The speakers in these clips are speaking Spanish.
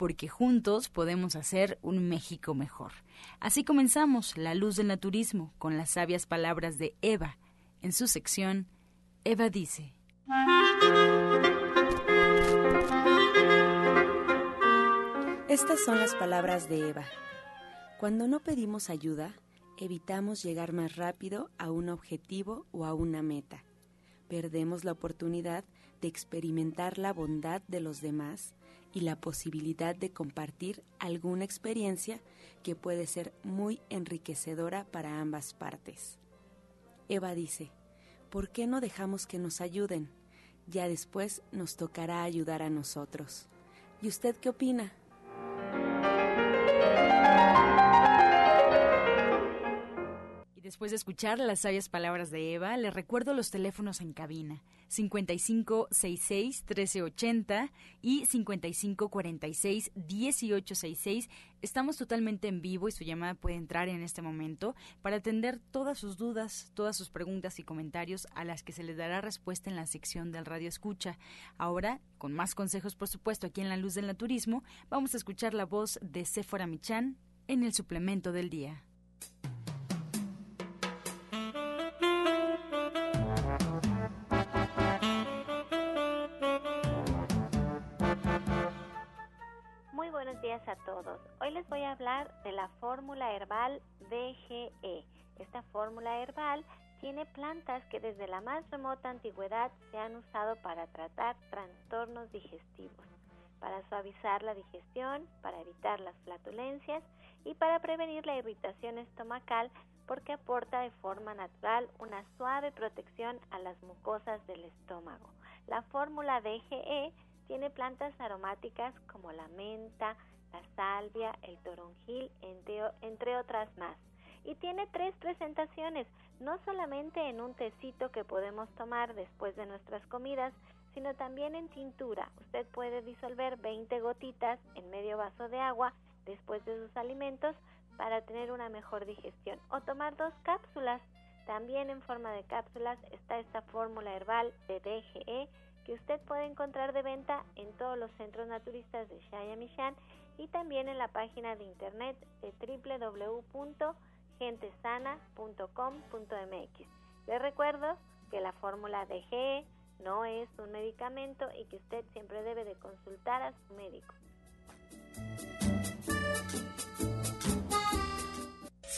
porque juntos podemos hacer un México mejor. Así comenzamos La Luz del Naturismo con las sabias palabras de Eva. En su sección, Eva dice. Estas son las palabras de Eva. Cuando no pedimos ayuda, evitamos llegar más rápido a un objetivo o a una meta. Perdemos la oportunidad de experimentar la bondad de los demás y la posibilidad de compartir alguna experiencia que puede ser muy enriquecedora para ambas partes. Eva dice, ¿por qué no dejamos que nos ayuden? Ya después nos tocará ayudar a nosotros. ¿Y usted qué opina? Después de escuchar las sabias palabras de Eva, le recuerdo los teléfonos en cabina: 5566-1380 y 5546-1866. Estamos totalmente en vivo y su llamada puede entrar en este momento para atender todas sus dudas, todas sus preguntas y comentarios a las que se les dará respuesta en la sección del Radio Escucha. Ahora, con más consejos, por supuesto, aquí en La Luz del Naturismo, vamos a escuchar la voz de Sephora Michan en el suplemento del día. Hoy les voy a hablar de la fórmula herbal DGE. Esta fórmula herbal tiene plantas que desde la más remota antigüedad se han usado para tratar trastornos digestivos, para suavizar la digestión, para evitar las flatulencias y para prevenir la irritación estomacal porque aporta de forma natural una suave protección a las mucosas del estómago. La fórmula DGE tiene plantas aromáticas como la menta, la salvia, el toronjil, entre, otras más. Y tiene tres presentaciones, no solamente en un tecito que podemos tomar después de nuestras comidas, sino también en tintura. Usted puede disolver 20 gotitas en medio vaso de agua después de sus alimentos para tener una mejor digestión o tomar dos cápsulas. También en forma de cápsulas está esta fórmula herbal de DGE que usted puede encontrar de venta en todos los centros naturistas de Shayamishan y también en la página de internet de www.gentesana.com.mx. Les recuerdo que la fórmula de GE no es un medicamento y que usted siempre debe de consultar a su médico.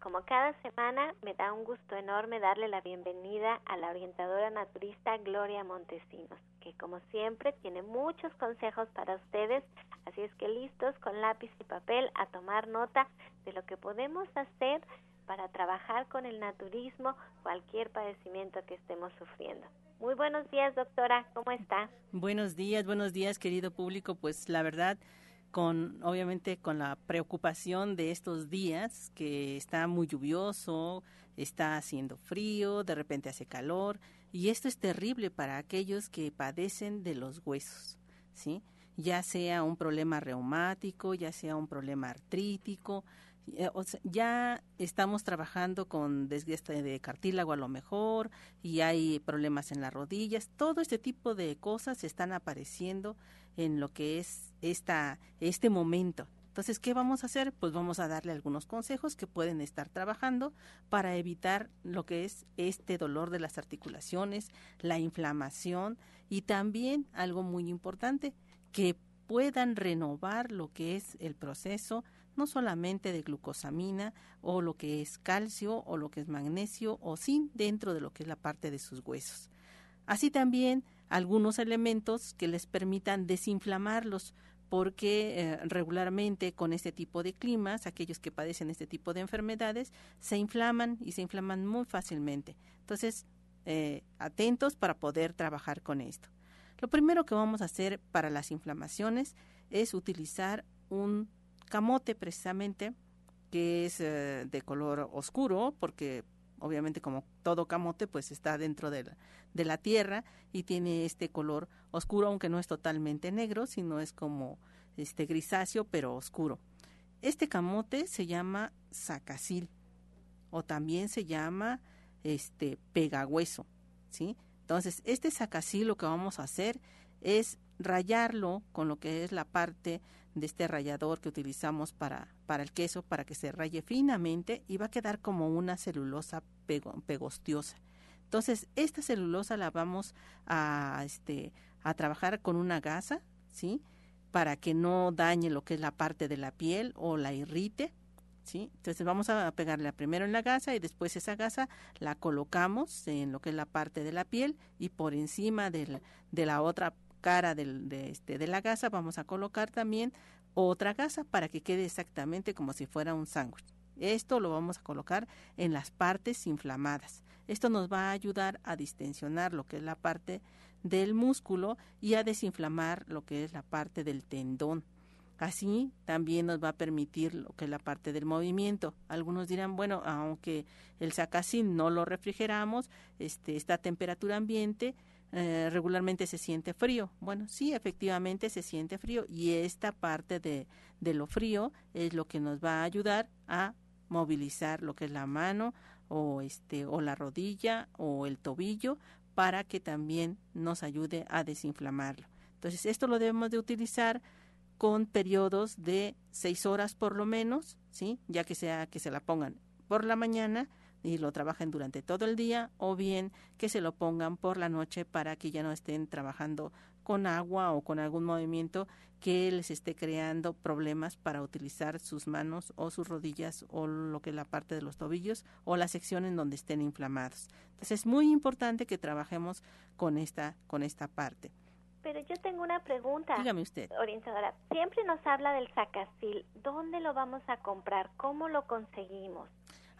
Como cada semana me da un gusto enorme darle la bienvenida a la orientadora naturista Gloria Montesinos, que como siempre tiene muchos consejos para ustedes Así es que listos con lápiz y papel a tomar nota de lo que podemos hacer para trabajar con el naturismo cualquier padecimiento que estemos sufriendo. Muy buenos días, doctora, ¿cómo está? Buenos días, buenos días, querido público. Pues la verdad, con obviamente con la preocupación de estos días que está muy lluvioso, está haciendo frío, de repente hace calor y esto es terrible para aquellos que padecen de los huesos, ¿sí? ya sea un problema reumático, ya sea un problema artrítico, ya estamos trabajando con desgaste de cartílago a lo mejor y hay problemas en las rodillas. Todo este tipo de cosas están apareciendo en lo que es esta, este momento. Entonces, ¿qué vamos a hacer? Pues vamos a darle algunos consejos que pueden estar trabajando para evitar lo que es este dolor de las articulaciones, la inflamación y también algo muy importante, que puedan renovar lo que es el proceso no solamente de glucosamina o lo que es calcio o lo que es magnesio o zinc dentro de lo que es la parte de sus huesos. Así también algunos elementos que les permitan desinflamarlos porque eh, regularmente con este tipo de climas, aquellos que padecen este tipo de enfermedades, se inflaman y se inflaman muy fácilmente. Entonces, eh, atentos para poder trabajar con esto. Lo primero que vamos a hacer para las inflamaciones es utilizar un camote precisamente, que es eh, de color oscuro, porque obviamente como todo camote pues está dentro de la, de la tierra y tiene este color oscuro, aunque no es totalmente negro, sino es como este grisáceo pero oscuro. Este camote se llama sacacil o también se llama este pegagüeso, ¿sí? Entonces, este sacacil lo que vamos a hacer es rayarlo con lo que es la parte de este rallador que utilizamos para, para el queso para que se raye finamente y va a quedar como una celulosa pegostiosa. Entonces, esta celulosa la vamos a, este, a trabajar con una gasa, ¿sí? Para que no dañe lo que es la parte de la piel o la irrite, ¿sí? Entonces vamos a pegarla primero en la gasa y después esa gasa la colocamos en lo que es la parte de la piel y por encima de la otra cara del, de, este, de la gasa vamos a colocar también otra gasa para que quede exactamente como si fuera un sándwich. Esto lo vamos a colocar en las partes inflamadas. Esto nos va a ayudar a distensionar lo que es la parte del músculo y a desinflamar lo que es la parte del tendón. Así también nos va a permitir lo que es la parte del movimiento. Algunos dirán, bueno, aunque el sacacín no lo refrigeramos, este, esta temperatura ambiente, eh, regularmente se siente frío. Bueno, sí, efectivamente se siente frío y esta parte de, de lo frío es lo que nos va a ayudar a movilizar lo que es la mano o este o la rodilla o el tobillo para que también nos ayude a desinflamarlo. Entonces, esto lo debemos de utilizar con periodos de seis horas por lo menos, ¿sí? Ya que sea que se la pongan por la mañana y lo trabajen durante todo el día o bien que se lo pongan por la noche para que ya no estén trabajando con agua o con algún movimiento que les esté creando problemas para utilizar sus manos o sus rodillas o lo que es la parte de los tobillos o la sección en donde estén inflamados. Entonces es muy importante que trabajemos con esta con esta parte. Pero yo tengo una pregunta. Dígame usted. Orientadora, siempre nos habla del sacacil. ¿Dónde lo vamos a comprar? ¿Cómo lo conseguimos?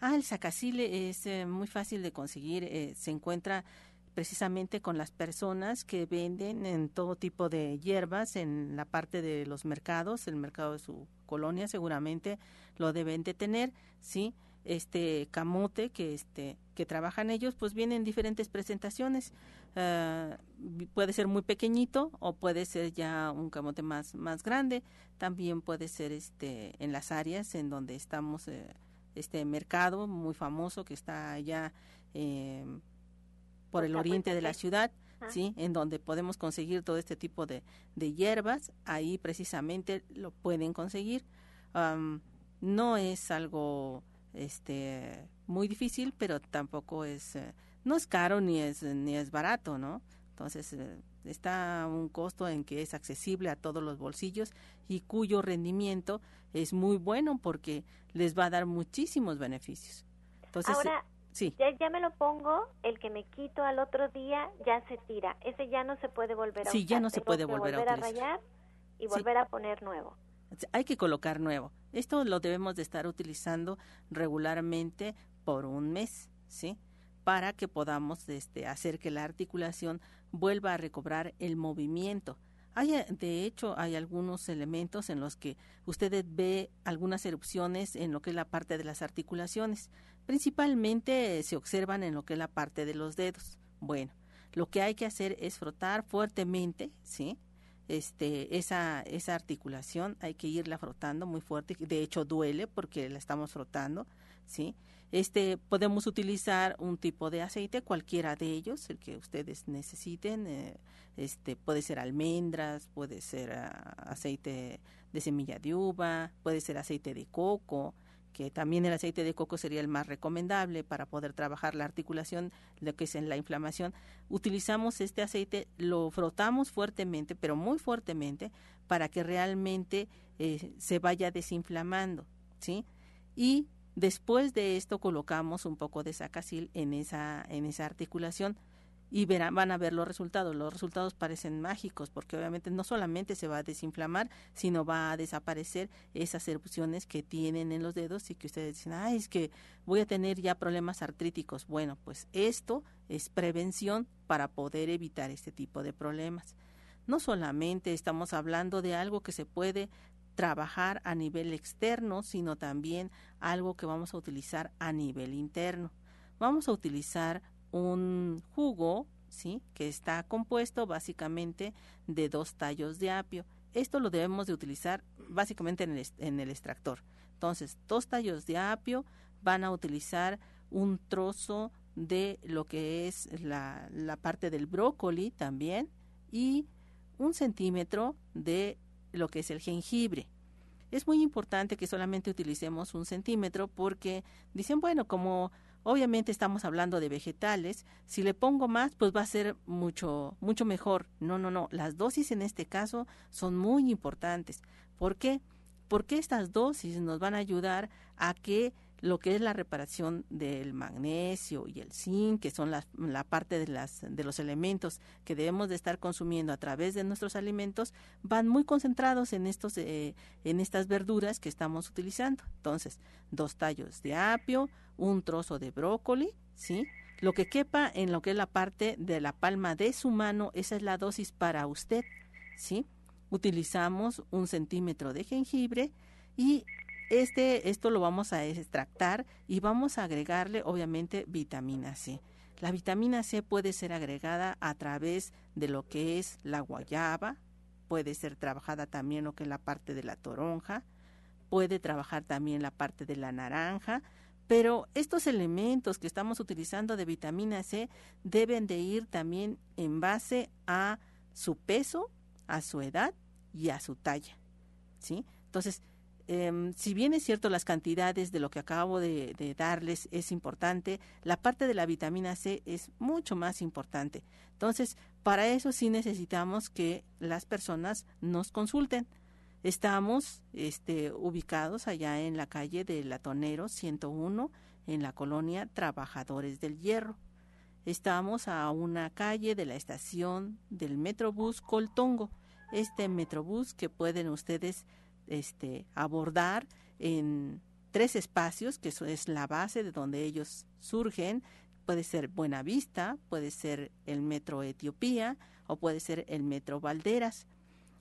Ah, el sacacile es eh, muy fácil de conseguir. Eh, se encuentra precisamente con las personas que venden en todo tipo de hierbas en la parte de los mercados, el mercado de su colonia seguramente lo deben de tener, ¿sí? Este camote que este que trabajan ellos, pues viene en diferentes presentaciones. Ah, puede ser muy pequeñito o puede ser ya un camote más más grande. También puede ser este en las áreas en donde estamos eh, este mercado muy famoso que está allá eh, por el oriente de la ciudad, sí, en donde podemos conseguir todo este tipo de, de hierbas, ahí precisamente lo pueden conseguir. no es algo este muy difícil, pero tampoco es eh, no es caro ni es ni es barato, ¿no? Entonces eh, está un costo en que es accesible a todos los bolsillos y cuyo rendimiento es muy bueno porque les va a dar muchísimos beneficios. Entonces, Ahora, sí. ya, ya me lo pongo, el que me quito al otro día ya se tira. Ese ya no se puede volver a Sí, ya no se puede volver, a, rayar y volver a poner nuevo. Hay que colocar nuevo. Esto lo debemos de estar utilizando regularmente por un mes, ¿sí? Para que podamos este, hacer que la articulación vuelva a recobrar el movimiento. Hay, eh, de hecho, hay algunos elementos en los que usted ve algunas erupciones en lo que es la parte de las articulaciones. Principalmente se observan en lo que es la parte de los dedos. Bueno, lo que hay que hacer es frotar fuertemente, ¿sí? este, esa, esa articulación hay que irla frotando muy fuerte, de hecho duele porque la estamos frotando, ¿sí? Este, podemos utilizar un tipo de aceite, cualquiera de ellos, el que ustedes necesiten, eh, este, puede ser almendras, puede ser ah, aceite de semilla de uva, puede ser aceite de coco, que también el aceite de coco sería el más recomendable para poder trabajar la articulación, lo que es en la inflamación. Utilizamos este aceite, lo frotamos fuertemente, pero muy fuertemente, para que realmente eh, se vaya desinflamando, ¿sí? Y después de esto colocamos un poco de sacacil en esa, en esa articulación y verán, van a ver los resultados. Los resultados parecen mágicos porque obviamente no solamente se va a desinflamar, sino va a desaparecer esas erupciones que tienen en los dedos y que ustedes dicen, ay, es que voy a tener ya problemas artríticos. Bueno, pues esto es prevención para poder evitar este tipo de problemas. No solamente estamos hablando de algo que se puede trabajar a nivel externo, sino también algo que vamos a utilizar a nivel interno. Vamos a utilizar un jugo, ¿sí? Que está compuesto básicamente de dos tallos de apio. Esto lo debemos de utilizar básicamente en el, en el extractor. Entonces, dos tallos de apio van a utilizar un trozo de lo que es la, la parte del brócoli también y un centímetro de lo que es el jengibre. Es muy importante que solamente utilicemos un centímetro porque dicen, bueno, como Obviamente estamos hablando de vegetales. Si le pongo más, pues va a ser mucho, mucho mejor. No, no, no. Las dosis en este caso son muy importantes. ¿Por qué? Porque estas dosis nos van a ayudar a que lo que es la reparación del magnesio y el zinc, que son la, la, parte de, las, de los elementos que debemos de estar consumiendo a través de nuestros alimentos, van muy concentrados en, estos, eh, en estas verduras que estamos utilizando. Entonces, dos tallos de apio, un trozo de brócoli, ¿sí? Lo que quepa en lo que es la parte de la palma de su mano, esa es la dosis para usted, ¿sí? Utilizamos un centímetro de jengibre y este, esto lo vamos a extractar y vamos a agregarle obviamente vitamina C. La vitamina C puede ser agregada a través de lo que es la guayaba, puede ser trabajada también lo que es la parte de la toronja, puede trabajar también la parte de la naranja, pero estos elementos que estamos utilizando de vitamina C deben de ir también en base a su peso, a su edad y a su talla, ¿sí? Entonces, Em, si bien es cierto las cantidades de lo que acabo de, darles es importante, la parte de la vitamina C es mucho más importante. Entonces, para eso sí necesitamos que las personas nos consulten. Estamos este, ubicados allá en la calle de Latonero 101, en la colonia Trabajadores del Hierro. Estamos a una calle de la estación del Metrobús Coltongo. Este Metrobús que pueden ustedes este, abordar en tres espacios, que eso es la base de donde ellos surgen. Puede ser Buenavista, puede ser el Metro Etiopía o puede ser el Metro Valderas.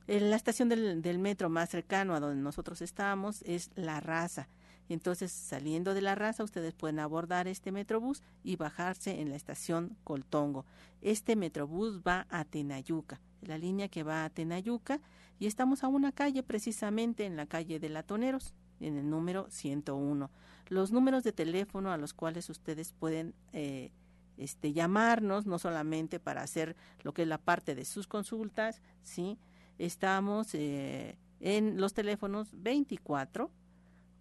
La estación del, del metro más cercano a donde nosotros estamos es La Raza. Entonces, saliendo de la raza, ustedes pueden abordar este metrobús y bajarse en la estación Coltongo. Este metrobús va a Tenayuca, la línea que va a Tenayuca, y estamos a una calle precisamente en la calle de Latoneros, en el número 101. Los números de teléfono a los cuales ustedes pueden eh, este, llamarnos, no solamente para hacer lo que es la parte de sus consultas, ¿sí? Estamos eh, en los teléfonos 24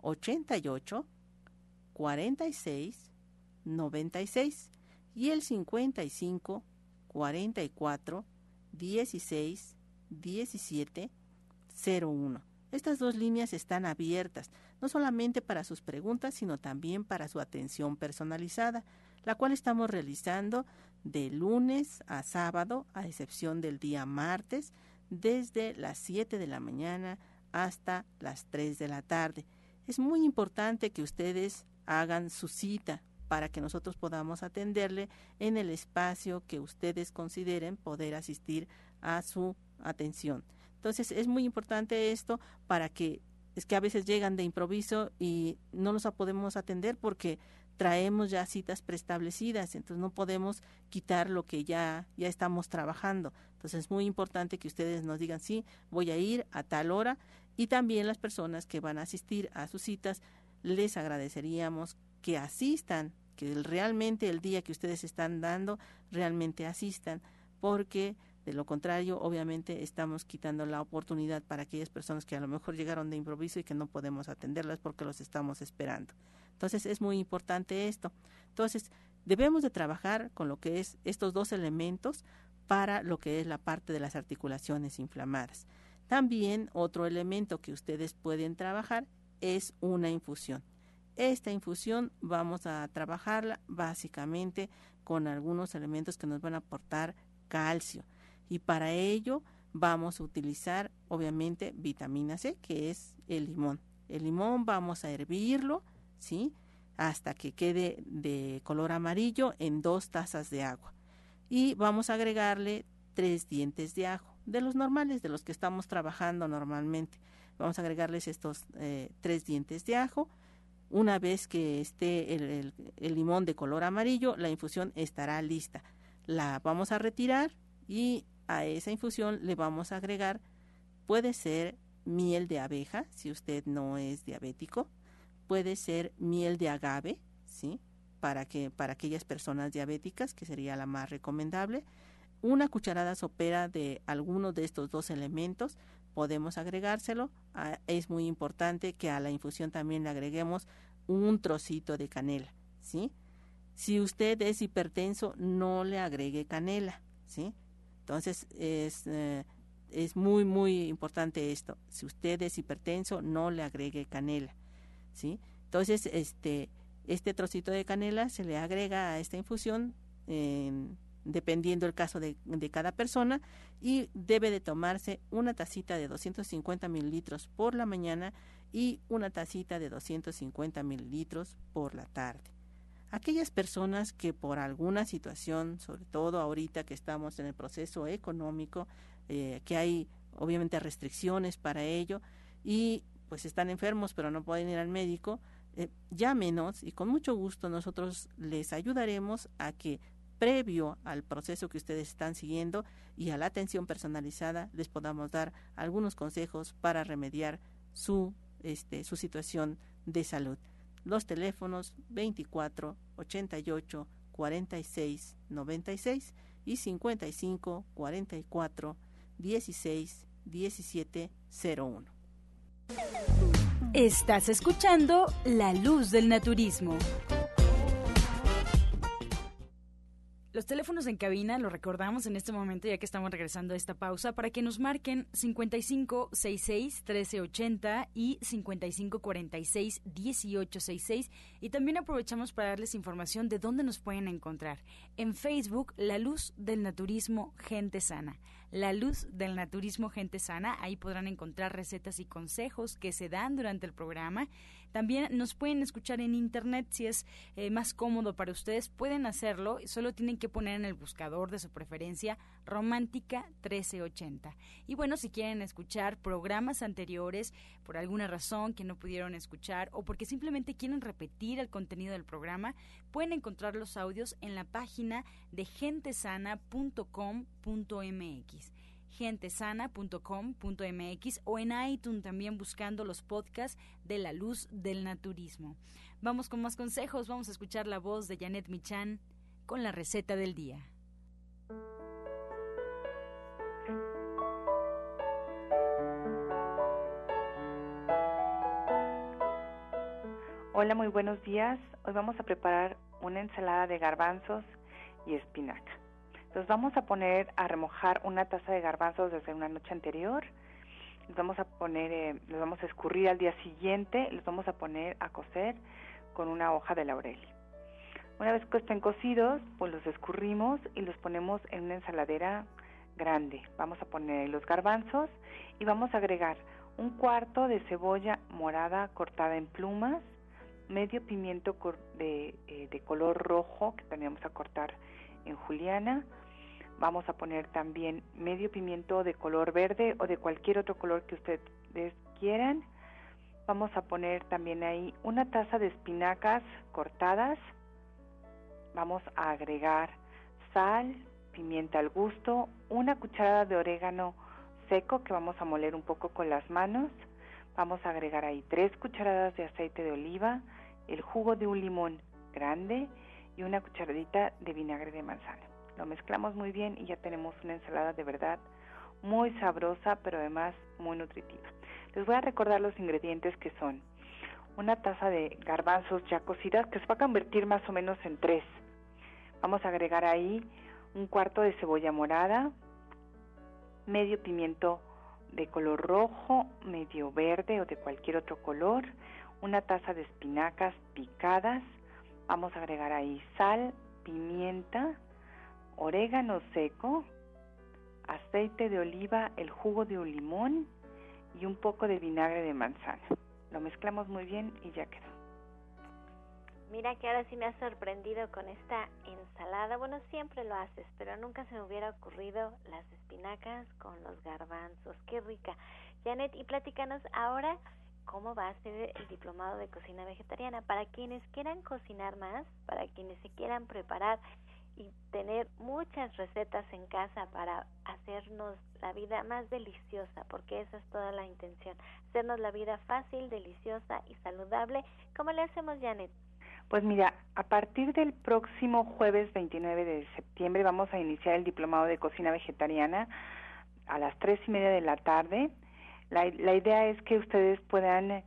88 46 96 y el 55 44 16 17 01. Estas dos líneas están abiertas, no solamente para sus preguntas, sino también para su atención personalizada, la cual estamos realizando de lunes a sábado, a excepción del día martes, desde las 7 de la mañana hasta las 3 de la tarde. Es muy importante que ustedes hagan su cita para que nosotros podamos atenderle en el espacio que ustedes consideren poder asistir a su atención. Entonces es muy importante esto para que es que a veces llegan de improviso y no los podemos atender porque traemos ya citas preestablecidas, entonces no podemos quitar lo que ya, ya estamos trabajando. Entonces es muy importante que ustedes nos digan, sí, voy a ir a tal hora y también las personas que van a asistir a sus citas, les agradeceríamos que asistan, que realmente el día que ustedes están dando, realmente asistan, porque de lo contrario, obviamente, estamos quitando la oportunidad para aquellas personas que a lo mejor llegaron de improviso y que no podemos atenderlas porque los estamos esperando. Entonces es muy importante esto. Entonces debemos de trabajar con lo que es estos dos elementos para lo que es la parte de las articulaciones inflamadas. También otro elemento que ustedes pueden trabajar es una infusión. Esta infusión vamos a trabajarla básicamente con algunos elementos que nos van a aportar calcio y para ello vamos a utilizar obviamente vitamina C que es el limón. El limón vamos a hervirlo, ¿sí? Hasta que quede de color amarillo en dos tazas de agua. Y vamos a agregarle tres dientes de ajo, de los normales, de los que estamos trabajando normalmente. Vamos a agregarles estos eh, tres dientes de ajo. Una vez que esté el, el limón de color amarillo, la infusión estará lista. La vamos a retirar y a esa infusión le vamos a agregar, puede ser miel de abeja, si usted no es diabético, puede ser miel de agave, ¿sí? Para, que, para aquellas personas diabéticas, que sería la más recomendable. Una cucharada sopera de alguno de estos dos elementos podemos agregárselo. Ah, es muy importante que a la infusión también le agreguemos un trocito de canela, ¿sí? Si usted es hipertenso, no le agregue canela, ¿sí? Entonces es, eh, es muy, muy importante esto. Si usted es hipertenso, no le agregue canela. ¿sí? Entonces, este, este trocito de canela se le agrega a esta infusión dependiendo el caso de, de, cada persona y debe de tomarse una tacita de 250 mililitros por la mañana y una tacita de 250 mililitros por la tarde. Aquellas personas que por alguna situación, sobre todo ahorita que estamos en el proceso económico, eh, que hay obviamente restricciones para ello y pues están enfermos pero no pueden ir al médico, eh, llámenos y con mucho gusto nosotros les ayudaremos a que previo al proceso que ustedes están siguiendo y a la atención personalizada les podamos dar algunos consejos para remediar su este su situación de salud los teléfonos 24 88 46 96 y 55 44 16 17 01. Estás escuchando La Luz del Naturismo. Los teléfonos en cabina los recordamos en este momento ya que estamos regresando a esta pausa para que nos marquen 5566 1380 y 5546 1866 y también aprovechamos para darles información de dónde nos pueden encontrar. En Facebook, La Luz del Naturismo Gente Sana. La Luz del Naturismo Gente Sana, ahí podrán encontrar recetas y consejos que se dan durante el programa también nos pueden escuchar en internet si es eh, más cómodo para ustedes, pueden hacerlo, solo tienen que poner en el buscador de su preferencia Romántica 1380. Y bueno, si quieren escuchar programas anteriores por alguna razón que no pudieron escuchar o porque simplemente quieren repetir el contenido del programa, pueden encontrar los audios en la página de gentesana.com.mx gentesana.com.mx o en iTunes también buscando los podcasts de la luz del naturismo. Vamos con más consejos, vamos a escuchar la voz de Janet Michan con la receta del día. Hola, muy buenos días. Hoy vamos a preparar una ensalada de garbanzos y espinaca. Los vamos a poner a remojar una taza de garbanzos desde una noche anterior. Los vamos a poner, eh, los vamos a escurrir al día siguiente. Los vamos a poner a cocer con una hoja de laurel. Una vez que estén cocidos, pues los escurrimos y los ponemos en una ensaladera grande. Vamos a poner los garbanzos y vamos a agregar un cuarto de cebolla morada cortada en plumas, medio pimiento de, eh, de color rojo que tenemos a cortar en juliana. Vamos a poner también medio pimiento de color verde o de cualquier otro color que ustedes quieran. Vamos a poner también ahí una taza de espinacas cortadas. Vamos a agregar sal, pimienta al gusto, una cucharada de orégano seco que vamos a moler un poco con las manos. Vamos a agregar ahí tres cucharadas de aceite de oliva, el jugo de un limón grande y una cucharadita de vinagre de manzana. Lo mezclamos muy bien y ya tenemos una ensalada de verdad muy sabrosa, pero además muy nutritiva. Les voy a recordar los ingredientes que son una taza de garbanzos ya cocidas que se va a convertir más o menos en tres. Vamos a agregar ahí un cuarto de cebolla morada, medio pimiento de color rojo, medio verde o de cualquier otro color, una taza de espinacas picadas, vamos a agregar ahí sal, pimienta, orégano seco, aceite de oliva, el jugo de un limón y un poco de vinagre de manzana. Lo mezclamos muy bien y ya quedó. Mira que ahora sí me ha sorprendido con esta ensalada. Bueno, siempre lo haces, pero nunca se me hubiera ocurrido las espinacas con los garbanzos. Qué rica. Janet, y platícanos ahora cómo va a ser el diplomado de cocina vegetariana para quienes quieran cocinar más, para quienes se quieran preparar y tener muchas recetas en casa para hacernos la vida más deliciosa, porque esa es toda la intención, hacernos la vida fácil, deliciosa y saludable. ¿Cómo le hacemos, Janet? Pues mira, a partir del próximo jueves 29 de septiembre vamos a iniciar el diplomado de cocina vegetariana a las tres y media de la tarde. La, la idea es que ustedes puedan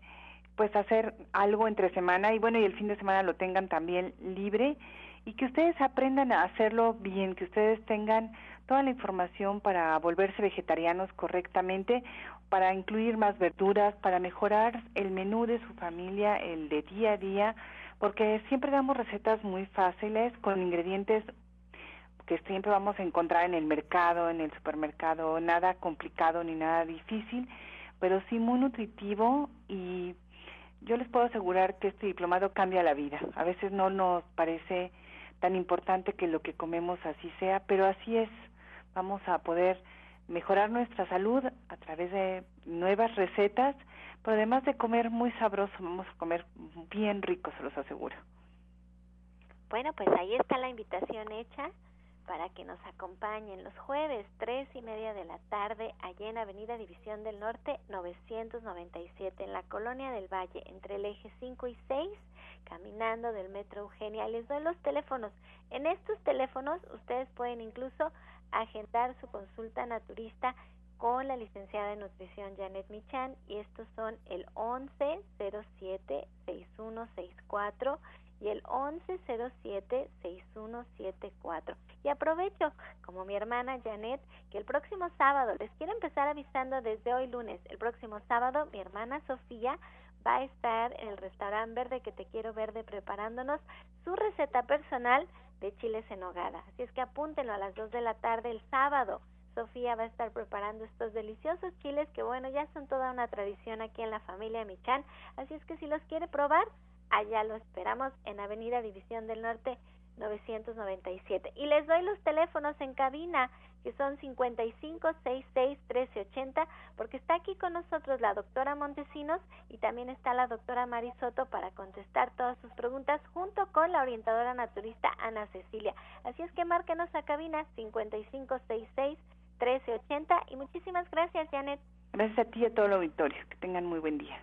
pues hacer algo entre semana y bueno y el fin de semana lo tengan también libre y que ustedes aprendan a hacerlo bien, que ustedes tengan toda la información para volverse vegetarianos correctamente, para incluir más verduras, para mejorar el menú de su familia, el de día a día, porque siempre damos recetas muy fáciles con ingredientes que siempre vamos a encontrar en el mercado, en el supermercado, nada complicado ni nada difícil, pero sí muy nutritivo y yo les puedo asegurar que este diplomado cambia la vida. A veces no nos parece tan importante que lo que comemos así sea, pero así es. Vamos a poder mejorar nuestra salud a través de nuevas recetas, pero además de comer muy sabroso, vamos a comer bien rico, se los aseguro. Bueno, pues ahí está la invitación hecha para que nos acompañen los jueves, tres y media de la tarde, allá en Avenida División del Norte, 997, en la Colonia del Valle, entre el eje 5 y 6, caminando del Metro Eugenia. Les doy los teléfonos. En estos teléfonos ustedes pueden incluso agendar su consulta naturista con la licenciada de nutrición Janet Michan y estos son el 1107 6164 y el 1107-6174. Y aprovecho, como mi hermana Janet, que el próximo sábado, les quiero empezar avisando desde hoy lunes, el próximo sábado mi hermana Sofía va a estar en el restaurante Verde que te quiero verde preparándonos su receta personal de chiles en hogada. Así es que apúntenlo a las 2 de la tarde el sábado. Sofía va a estar preparando estos deliciosos chiles que bueno, ya son toda una tradición aquí en la familia Michan. Así es que si los quiere probar, Allá lo esperamos en Avenida División del Norte 997. Y les doy los teléfonos en cabina, que son 5566-1380, porque está aquí con nosotros la doctora Montesinos y también está la doctora Marisoto para contestar todas sus preguntas, junto con la orientadora naturista Ana Cecilia. Así es que márquenos a cabina 5566-1380 y muchísimas gracias, Janet. Gracias a ti y a todo el auditorio. Que tengan muy buen día.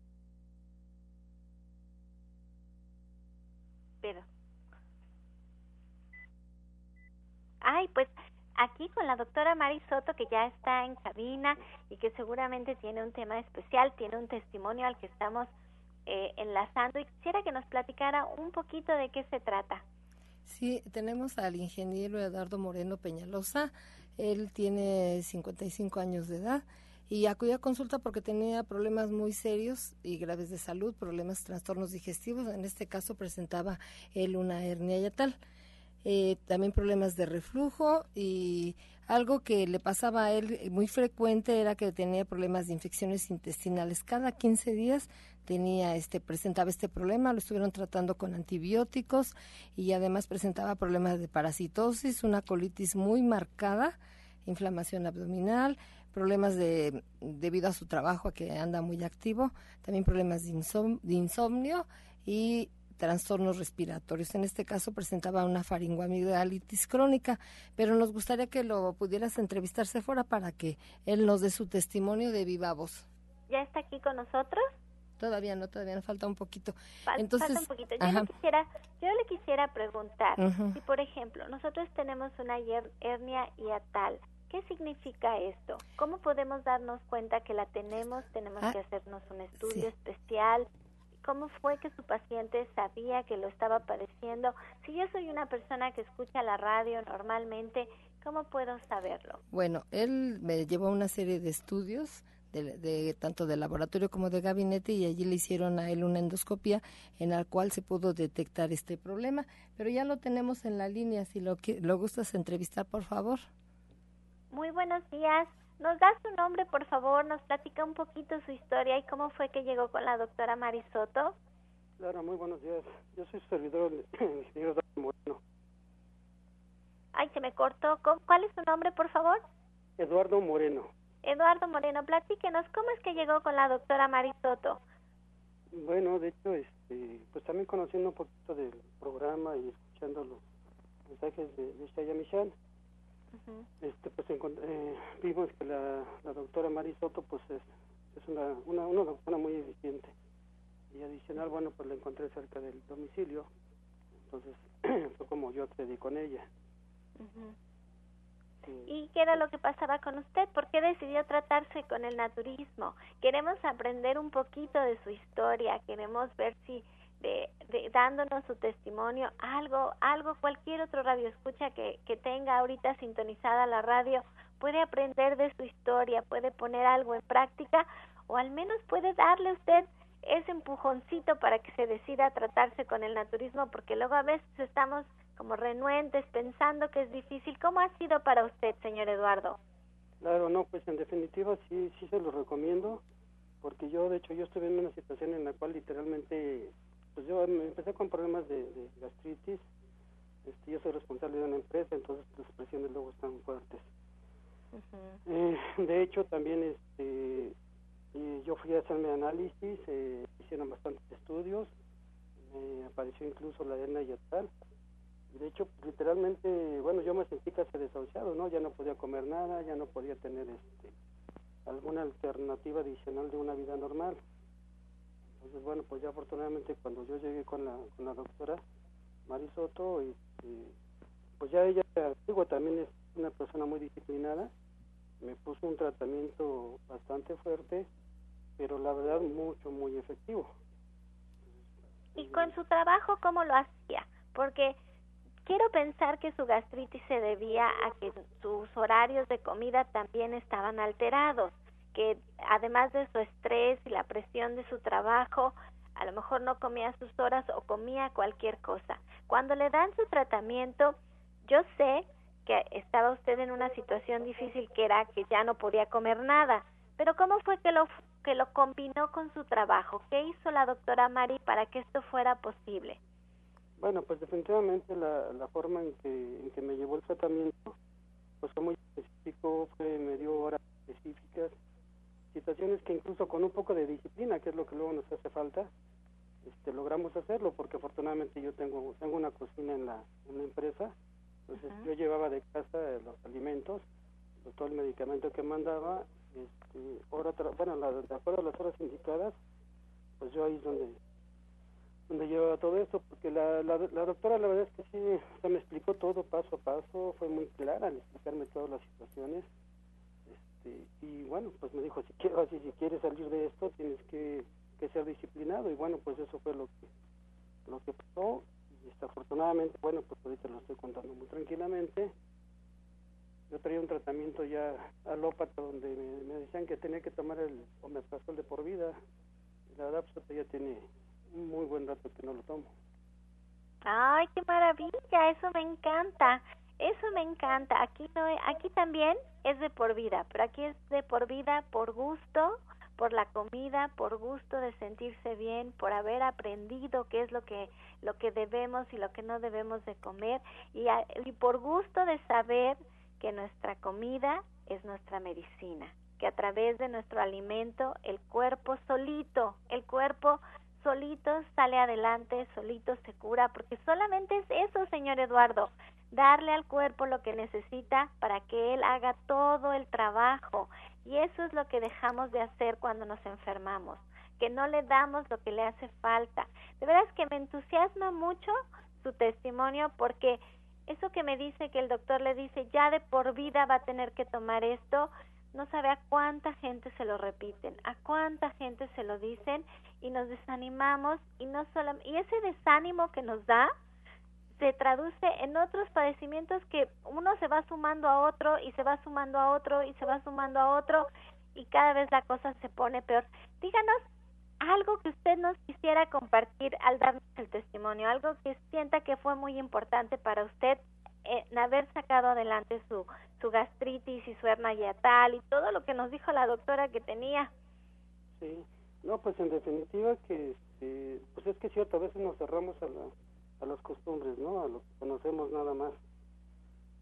Ay, pues aquí con la doctora Mari Soto, que ya está en cabina y que seguramente tiene un tema especial, tiene un testimonio al que estamos eh, enlazando y quisiera que nos platicara un poquito de qué se trata. Sí, tenemos al ingeniero Eduardo Moreno Peñalosa, él tiene 55 años de edad y acudí a consulta porque tenía problemas muy serios y graves de salud, problemas, trastornos digestivos. En este caso presentaba él una hernia yatal. Eh, también problemas de reflujo y algo que le pasaba a él muy frecuente era que tenía problemas de infecciones intestinales. Cada 15 días tenía este presentaba este problema, lo estuvieron tratando con antibióticos y además presentaba problemas de parasitosis, una colitis muy marcada, inflamación abdominal, problemas de debido a su trabajo a que anda muy activo, también problemas de, de insomnio y trastornos respiratorios. En este caso presentaba una faringoamigdalitis crónica, pero nos gustaría que lo pudieras entrevistarse fuera para que él nos dé su testimonio de viva voz. ¿Ya está aquí con nosotros? Todavía no, todavía nos falta un poquito. Entonces, falta un poquito. Yo le, quisiera, yo le quisiera preguntar, si por ejemplo nosotros tenemos una hernia hiatal, ¿Qué significa esto? ¿Cómo podemos darnos cuenta que la tenemos? Tenemos ah, que hacernos un estudio especial. ¿Cómo fue que su paciente sabía que lo estaba padeciendo? Si yo soy una persona que escucha la radio normalmente, ¿cómo puedo saberlo? Bueno, él me llevó a una serie de estudios de, tanto de laboratorio como de gabinete y allí le hicieron a él una endoscopia en la cual se pudo detectar este problema, pero ya lo tenemos en la línea, si lo, lo gustas entrevistar, por favor. Muy buenos días. ¿Nos da su nombre, por favor? ¿Nos platica un poquito su historia y cómo fue que llegó con la doctora Marisoto? Claro, muy buenos días. Yo soy su servidor, el ingeniero Moreno. Ay, se me cortó. ¿Cuál es su nombre, por favor? Eduardo Moreno. Eduardo Moreno, platíquenos, ¿cómo es que llegó con la doctora Marisoto? Bueno, de hecho, este, pues también conociendo un poquito del programa y escuchando los mensajes de, de Shaya Michal este pues eh, vimos que la, la doctora Marisoto pues es, es una, una, una doctora muy eficiente. Y adicional bueno pues la encontré cerca del domicilio. Entonces fue como yo accedí con ella. ¿Y qué era lo que pasaba con usted? ¿Por qué decidió tratarse con el naturismo? Queremos aprender un poquito de su historia, queremos ver si de, dándonos su testimonio, algo, algo, cualquier otro radio escucha que, que tenga ahorita sintonizada la radio, puede aprender de su historia, puede poner algo en práctica o al menos puede darle usted ese empujoncito para que se decida a tratarse con el naturismo, porque luego a veces estamos como renuentes pensando que es difícil. ¿Cómo ha sido para usted, señor Eduardo? Claro, no, pues en definitiva sí, sí se lo recomiendo, porque yo, de hecho, yo estuve en una situación en la cual literalmente pues yo me empecé con problemas de, gastritis. Este, yo soy responsable de una empresa, entonces las presiones luego están fuertes. Eh, de hecho, también este, yo fui a hacerme análisis, eh, hicieron bastantes estudios, me apareció incluso la hernia yatal. De hecho, literalmente, bueno, yo me sentí casi desahuciado, ¿no? Ya no podía comer nada, ya no podía tener este, alguna alternativa adicional de una vida normal. Entonces, bueno, pues ya afortunadamente cuando yo llegué con la, con la doctora Marisoto, y, pues ya ella, digo, también es una persona muy disciplinada, me puso un tratamiento bastante fuerte, pero la verdad mucho, muy efectivo. ¿Y con su trabajo cómo lo hacía? Porque quiero pensar que su gastritis se debía a que sus horarios de comida también estaban alterados que además de su estrés y la presión de su trabajo, a lo mejor no comía sus horas o comía cualquier cosa. Cuando le dan su tratamiento, yo sé que estaba usted en una situación difícil que era que ya no podía comer nada, pero ¿cómo fue que lo que lo combinó con su trabajo? ¿Qué hizo la doctora Mari para que esto fuera posible? Bueno, pues definitivamente la, la forma en que, en que me llevó el tratamiento pues fue muy específico, fue, me dio horas específicas, situaciones que incluso con un poco de disciplina, que es lo que luego nos hace falta, este, logramos hacerlo, porque afortunadamente yo tengo tengo una cocina en la, en la empresa, entonces yo llevaba de casa los alimentos, todo el medicamento que mandaba, este, hora bueno, la, de acuerdo a las horas indicadas, pues yo ahí es donde donde llevaba todo esto, porque la, la, la doctora la verdad es que sí, me explicó todo paso a paso, fue muy clara al explicarme todas las situaciones, este, y bueno, pues me dijo, si, quiero, así, si quieres salir de esto, tienes que, ser disciplinado. Y bueno, pues eso fue lo que, lo que pasó. Y desafortunadamente, bueno, pues ahorita lo estoy contando muy tranquilamente. yo traía un tratamiento ya alópata donde me, decían que tenía que tomar el omeprazol de por vida. La verdad, pues ya tiene un muy buen rato que no lo tomo. Ay, qué maravilla, eso me encanta. Eso me encanta. Aquí no, aquí también es de por vida, pero aquí es de por vida por gusto, por la comida, por gusto de sentirse bien, por haber aprendido qué es lo que lo que debemos y lo que no debemos de comer y, y por gusto de saber que nuestra comida es nuestra medicina, que a través de nuestro alimento el cuerpo solito, el cuerpo solito sale adelante, solito se cura, porque solamente es eso, señor Eduardo, darle al cuerpo lo que necesita para que él haga todo el trabajo. Y eso es lo que dejamos de hacer cuando nos enfermamos, que no le damos lo que le hace falta. De veras que me entusiasma mucho su testimonio porque eso que me dice que el doctor le dice ya de por vida va a tener que tomar esto, no sabe a cuánta gente se lo repiten, a cuánta gente se lo dicen y nos desanimamos y no solo y ese desánimo que nos da se traduce en otros padecimientos que uno se va sumando a otro y se va sumando a otro y se va sumando a otro y cada vez la cosa se pone peor. Díganos algo que usted nos quisiera compartir al darnos el testimonio, algo que sienta que fue muy importante para usted en haber sacado adelante su, su gastritis y su hernia yatal y todo lo que nos dijo la doctora que tenía. Sí, no, pues en definitiva que, este, pues es que cierto, a veces nos cerramos a, la, a las costumbres, ¿no? A lo que conocemos nada más.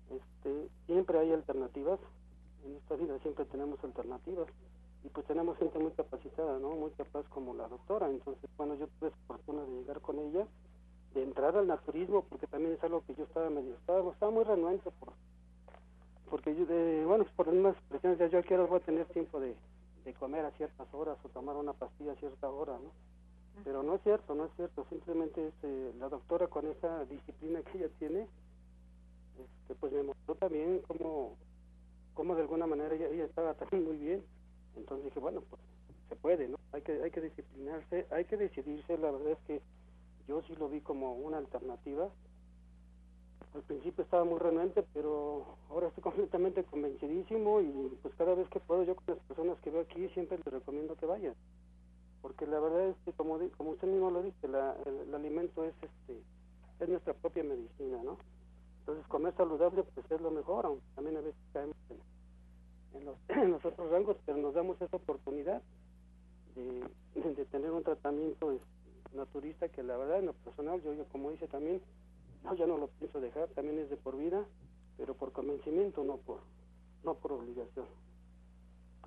Este, siempre hay alternativas, en esta vida siempre tenemos alternativas y pues tenemos gente muy capacitada, ¿no? Muy capaz como la doctora. Entonces, bueno, yo tuve la fortuna de llegar con ella, de entrar al naturismo, porque también es algo que yo estaba medio, estaba, estaba muy renuente por, porque yo, de, bueno, por unas presiones, ya yo quiero voy a tener tiempo de, de comer a ciertas horas o tomar una pastilla a cierta hora, ¿no? Pero no es cierto, no es cierto, simplemente es, eh, la doctora con esa disciplina que ella tiene, este, pues me mostró también cómo, cómo de alguna manera ella, ella estaba también muy bien entonces dije, bueno, pues se puede, ¿no? Hay que, hay que disciplinarse, hay que decidirse. La verdad es que yo sí lo vi como una alternativa. Al principio estaba muy renuente, pero ahora estoy completamente convencidísimo y pues cada vez que puedo yo con las personas que veo aquí siempre les recomiendo que vayan. Porque la verdad es que como, como usted mismo lo dice, la, el, alimento es este es nuestra propia medicina, ¿no? Entonces comer saludable pues es lo mejor, aunque también a veces caemos en en los, otros rangos, pero nos damos esa oportunidad de, de tener un tratamiento este, naturista que la verdad en lo personal, yo, yo como dice también, no, ya no lo pienso dejar, también es de por vida, pero por convencimiento, no por, no por obligación.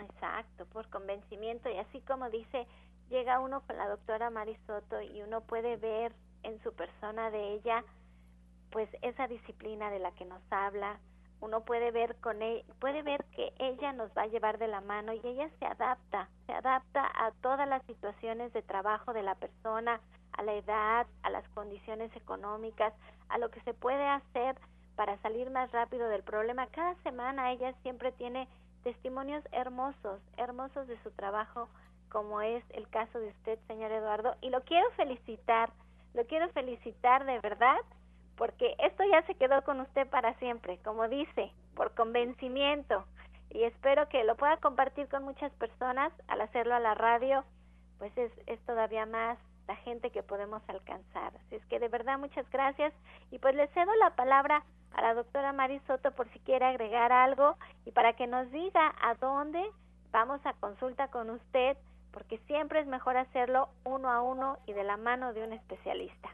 Exacto, por convencimiento y así como dice, llega uno con la doctora Marisoto y uno puede ver en su persona de ella pues esa disciplina de la que nos habla, uno puede ver con él, e, puede ver que ella nos va a llevar de la mano y ella se adapta, se adapta a todas las situaciones de trabajo de la persona, a la edad, a las condiciones económicas, a lo que se puede hacer para salir más rápido del problema. Cada semana ella siempre tiene testimonios hermosos, hermosos de su trabajo, como es el caso de usted, señor Eduardo, y lo quiero felicitar, lo quiero felicitar de verdad porque esto ya se quedó con usted para siempre, como dice, por convencimiento. Y espero que lo pueda compartir con muchas personas. Al hacerlo a la radio, pues es, es todavía más la gente que podemos alcanzar. Así es que de verdad muchas gracias. Y pues le cedo la palabra a la doctora Mari Soto por si quiere agregar algo y para que nos diga a dónde vamos a consulta con usted, porque siempre es mejor hacerlo uno a uno y de la mano de un especialista.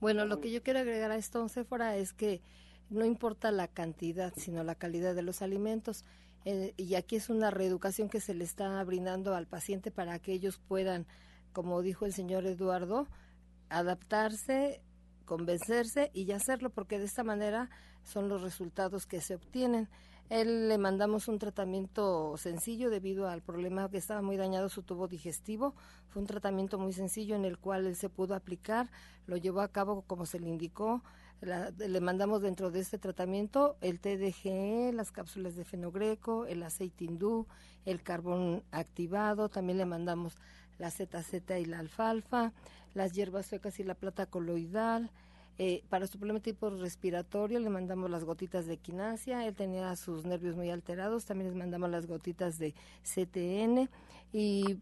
Bueno, lo que yo quiero agregar a esto, Sephora, es que no importa la cantidad, sino la calidad de los alimentos. Eh, y aquí es una reeducación que se le está brindando al paciente para que ellos puedan, como dijo el señor Eduardo, adaptarse, convencerse y hacerlo, porque de esta manera son los resultados que se obtienen. Él le mandamos un tratamiento sencillo debido al problema que estaba muy dañado su tubo digestivo. Fue un tratamiento muy sencillo en el cual él se pudo aplicar, lo llevó a cabo como se le indicó. le mandamos dentro de este tratamiento el TDGE, las cápsulas de fenogreco, el aceite hindú, el carbón activado, también le mandamos la ZZ y la alfalfa, las hierbas secas y la plata coloidal, Eh, para su problema tipo respiratorio le mandamos las gotitas de quinasia, él tenía sus nervios muy alterados, también les mandamos las gotitas de CTN y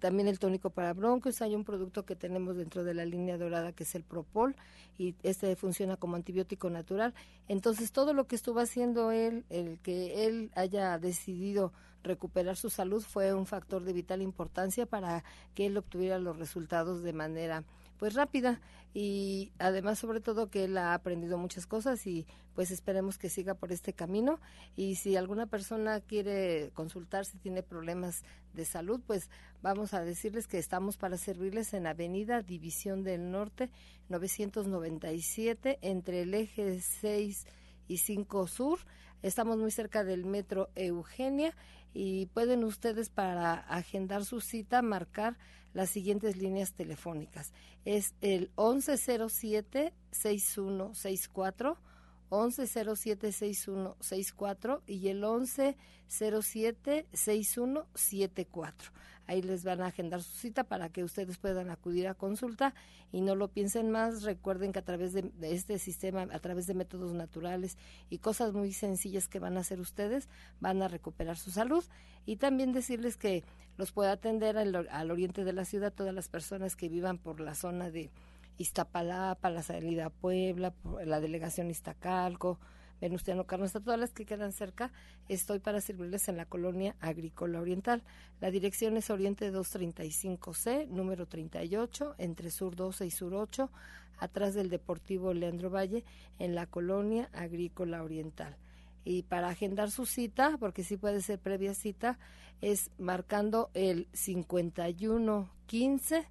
también el tónico para broncos, hay un producto que tenemos dentro de la línea dorada que es el Propol y este funciona como antibiótico natural. Entonces todo lo que estuvo haciendo él, el que él haya decidido recuperar su salud fue un factor de vital importancia para que él obtuviera los resultados de manera pues rápida. Y además sobre todo que él ha aprendido muchas cosas y pues esperemos que siga por este camino. Y si alguna persona quiere consultar si tiene problemas de salud pues vamos a decirles que estamos para servirles en Avenida División del Norte 997 entre el eje 6 y 5 Sur estamos muy cerca del metro Eugenia y pueden ustedes para agendar su cita marcar las siguientes líneas telefónicas. Es el 1107-6164, 1107-6164 y el 1107-6174. Ahí les van a agendar su cita para que ustedes puedan acudir a consulta y no lo piensen más. Recuerden que a través de, este sistema, a través de métodos naturales y cosas muy sencillas que van a hacer ustedes, van a recuperar su salud. Y también decirles que los puede atender al, al oriente de la ciudad todas las personas que vivan por la zona de Iztapalapa, la salida a Puebla, la delegación Iztacalco, Venustiano Carranza, todas las que quedan cerca, estoy para servirles en la colonia agrícola oriental. La dirección es Oriente 235C, número 38, entre Sur 12 y Sur 8, atrás del Deportivo Leandro Valle, en la colonia agrícola oriental. Y para agendar su cita, porque sí puede ser previa cita, es marcando el 5115